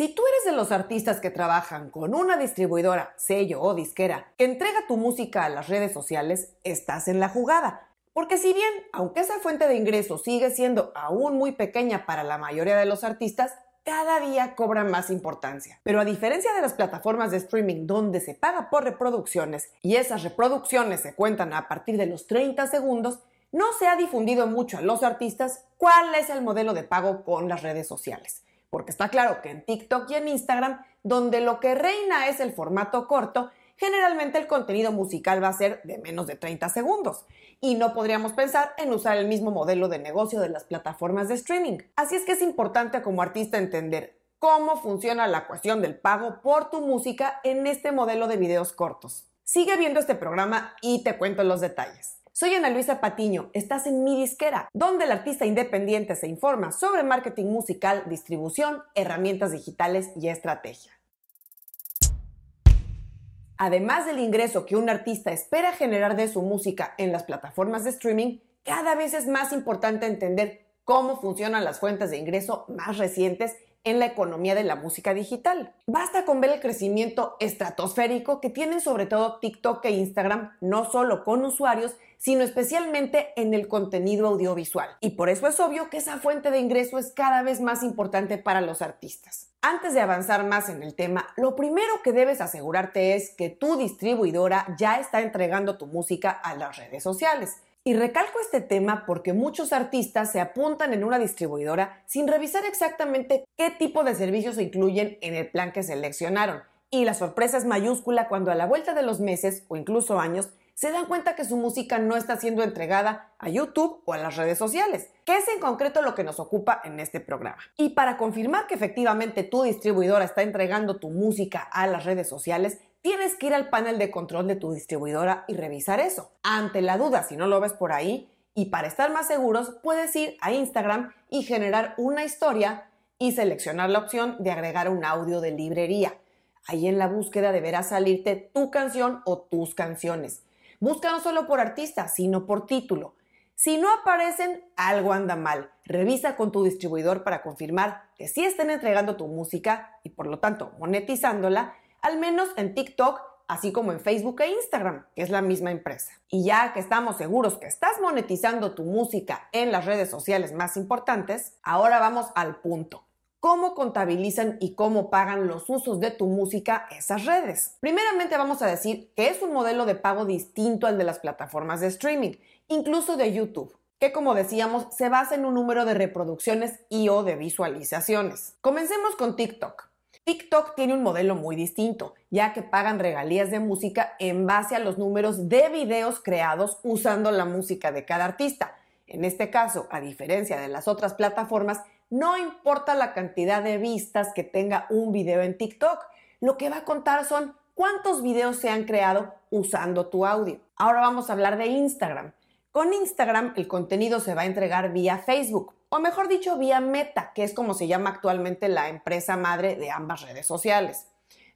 Si tú eres de los artistas que trabajan con una distribuidora, sello o disquera que entrega tu música a las redes sociales, estás en la jugada. Porque si bien, aunque esa fuente de ingresos sigue siendo aún muy pequeña para la mayoría de los artistas, cada día cobra más importancia. Pero a diferencia de las plataformas de streaming donde se paga por reproducciones y esas reproducciones se cuentan a partir de los 30 segundos, no se ha difundido mucho a los artistas cuál es el modelo de pago con las redes sociales porque está claro que en TikTok y en Instagram, donde lo que reina es el formato corto, generalmente el contenido musical va a ser de menos de 30 segundos y no podríamos pensar en usar el mismo modelo de negocio de las plataformas de streaming. Así es que es importante como artista entender cómo funciona la cuestión del pago por tu música en este modelo de videos cortos. Sigue viendo este programa y te cuento los detalles. Soy Ana Luisa Patiño, estás en Mi Disquera, donde el artista independiente se informa sobre marketing musical, distribución, herramientas digitales y estrategia. Además del ingreso que un artista espera generar de su música en las plataformas de streaming, cada vez es más importante entender cómo funcionan las fuentes de ingreso más recientes en la economía de la música digital. Basta con ver el crecimiento estratosférico que tienen sobre todo TikTok e Instagram, no solo con usuarios, sino especialmente en el contenido audiovisual. Y por eso es obvio que esa fuente de ingreso es cada vez más importante para los artistas. Antes de avanzar más en el tema, lo primero que debes asegurarte es que tu distribuidora ya está entregando tu música a las redes sociales. Y recalco este tema porque muchos artistas se apuntan en una distribuidora sin revisar exactamente qué tipo de servicios se incluyen en el plan que seleccionaron. Y la sorpresa es mayúscula cuando a la vuelta de los meses o incluso años se dan cuenta que su música no está siendo entregada a YouTube o a las redes sociales, que es en concreto lo que nos ocupa en este programa. Y para confirmar que efectivamente tu distribuidora está entregando tu música a las redes sociales, tienes que ir al panel de control de tu distribuidora y revisar eso. Ante la duda, si no lo ves por ahí, y para estar más seguros, puedes ir a Instagram y generar una historia y seleccionar la opción de agregar un audio de librería. Ahí en la búsqueda deberá salirte tu canción o tus canciones. Busca no solo por artista, sino por título. Si no aparecen, algo anda mal. Revisa con tu distribuidor para confirmar que sí estén entregando tu música y por lo tanto monetizándola al menos en TikTok, así como en Facebook e Instagram, que es la misma empresa. Y ya que estamos seguros que estás monetizando tu música en las redes sociales más importantes, ahora vamos al punto. ¿Cómo contabilizan y cómo pagan los usos de tu música esas redes? Primeramente vamos a decir que es un modelo de pago distinto al de las plataformas de streaming, incluso de YouTube que como decíamos se basa en un número de reproducciones y o de visualizaciones. Comencemos con TikTok. TikTok tiene un modelo muy distinto, ya que pagan regalías de música en base a los números de videos creados usando la música de cada artista. En este caso, a diferencia de las otras plataformas, no importa la cantidad de vistas que tenga un video en TikTok, lo que va a contar son cuántos videos se han creado usando tu audio. Ahora vamos a hablar de Instagram. Con Instagram el contenido se va a entregar vía Facebook, o mejor dicho, vía Meta, que es como se llama actualmente la empresa madre de ambas redes sociales.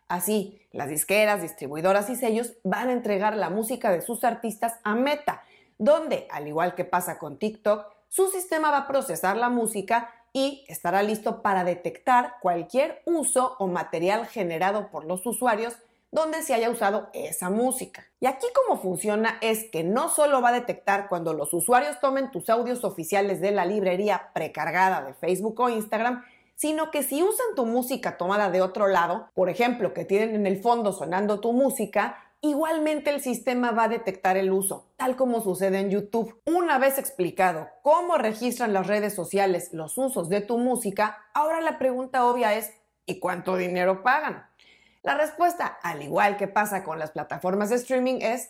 Así, las disqueras, distribuidoras y sellos van a entregar la música de sus artistas a Meta, donde, al igual que pasa con TikTok, su sistema va a procesar la música y estará listo para detectar cualquier uso o material generado por los usuarios donde se haya usado esa música. Y aquí cómo funciona es que no solo va a detectar cuando los usuarios tomen tus audios oficiales de la librería precargada de Facebook o Instagram, sino que si usan tu música tomada de otro lado, por ejemplo, que tienen en el fondo sonando tu música, igualmente el sistema va a detectar el uso, tal como sucede en YouTube. Una vez explicado cómo registran las redes sociales los usos de tu música, ahora la pregunta obvia es, ¿y cuánto dinero pagan? La respuesta, al igual que pasa con las plataformas de streaming, es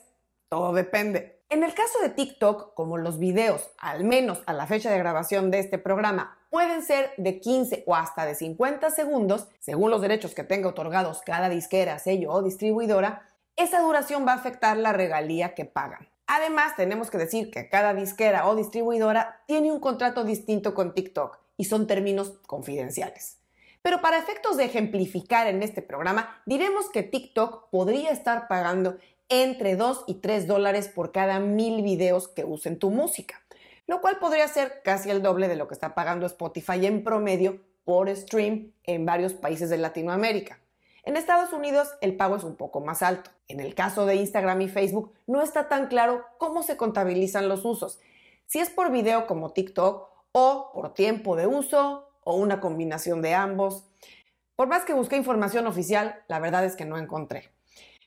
todo depende. En el caso de TikTok, como los videos, al menos a la fecha de grabación de este programa, pueden ser de 15 o hasta de 50 segundos, según los derechos que tenga otorgados cada disquera, sello o distribuidora, esa duración va a afectar la regalía que pagan. Además, tenemos que decir que cada disquera o distribuidora tiene un contrato distinto con TikTok y son términos confidenciales. Pero para efectos de ejemplificar en este programa, diremos que TikTok podría estar pagando entre 2 y 3 dólares por cada mil videos que usen tu música, lo cual podría ser casi el doble de lo que está pagando Spotify en promedio por stream en varios países de Latinoamérica. En Estados Unidos el pago es un poco más alto. En el caso de Instagram y Facebook no está tan claro cómo se contabilizan los usos, si es por video como TikTok o por tiempo de uso o una combinación de ambos. Por más que busqué información oficial, la verdad es que no encontré.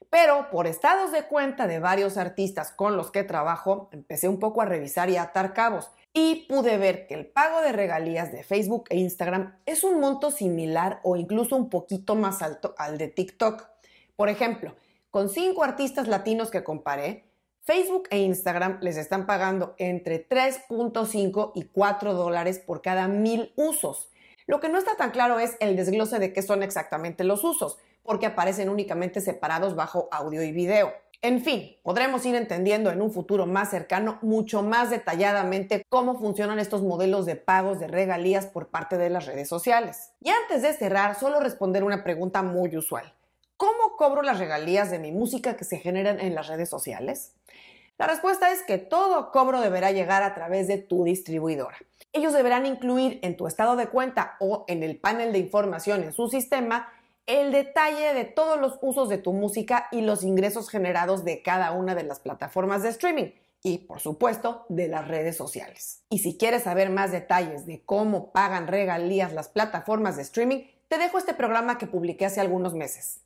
Pero por estados de cuenta de varios artistas con los que trabajo, empecé un poco a revisar y a atar cabos y pude ver que el pago de regalías de Facebook e Instagram es un monto similar o incluso un poquito más alto al de TikTok. Por ejemplo, con cinco artistas latinos que comparé, Facebook e Instagram les están pagando entre 3.5 y 4 dólares por cada mil usos. Lo que no está tan claro es el desglose de qué son exactamente los usos, porque aparecen únicamente separados bajo audio y video. En fin, podremos ir entendiendo en un futuro más cercano mucho más detalladamente cómo funcionan estos modelos de pagos de regalías por parte de las redes sociales. Y antes de cerrar, solo responder una pregunta muy usual. ¿Cómo cobro las regalías de mi música que se generan en las redes sociales? La respuesta es que todo cobro deberá llegar a través de tu distribuidora. Ellos deberán incluir en tu estado de cuenta o en el panel de información en su sistema el detalle de todos los usos de tu música y los ingresos generados de cada una de las plataformas de streaming y, por supuesto, de las redes sociales. Y si quieres saber más detalles de cómo pagan regalías las plataformas de streaming, te dejo este programa que publiqué hace algunos meses.